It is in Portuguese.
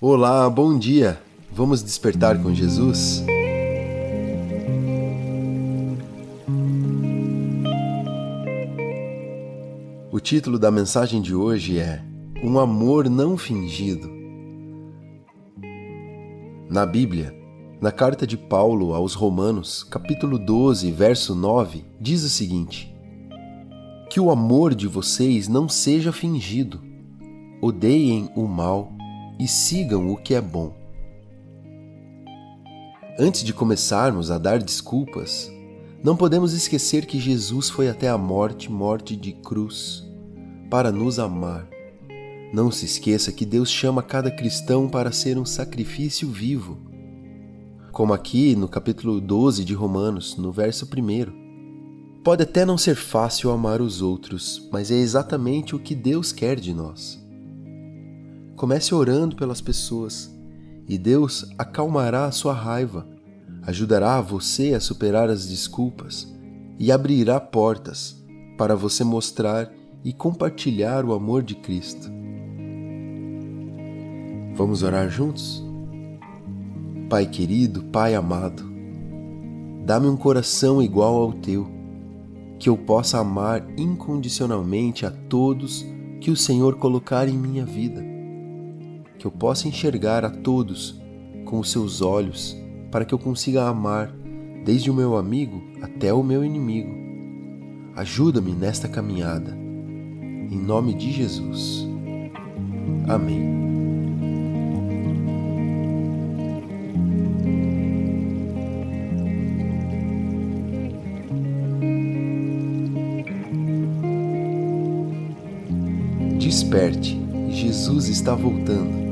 Olá, bom dia! Vamos despertar com Jesus? O título da mensagem de hoje é Um Amor Não Fingido. Na Bíblia, na carta de Paulo aos Romanos, capítulo 12, verso 9, diz o seguinte: Que o amor de vocês não seja fingido. Odeiem o mal e sigam o que é bom. Antes de começarmos a dar desculpas, não podemos esquecer que Jesus foi até a morte morte de cruz para nos amar. Não se esqueça que Deus chama cada cristão para ser um sacrifício vivo. Como aqui no capítulo 12 de Romanos, no verso 1. Pode até não ser fácil amar os outros, mas é exatamente o que Deus quer de nós. Comece orando pelas pessoas e Deus acalmará a sua raiva, ajudará você a superar as desculpas e abrirá portas para você mostrar e compartilhar o amor de Cristo. Vamos orar juntos? Pai querido, Pai amado, dá-me um coração igual ao teu, que eu possa amar incondicionalmente a todos que o Senhor colocar em minha vida que eu possa enxergar a todos com os seus olhos, para que eu consiga amar desde o meu amigo até o meu inimigo. Ajuda-me nesta caminhada. Em nome de Jesus. Amém. Desperte, Jesus está voltando.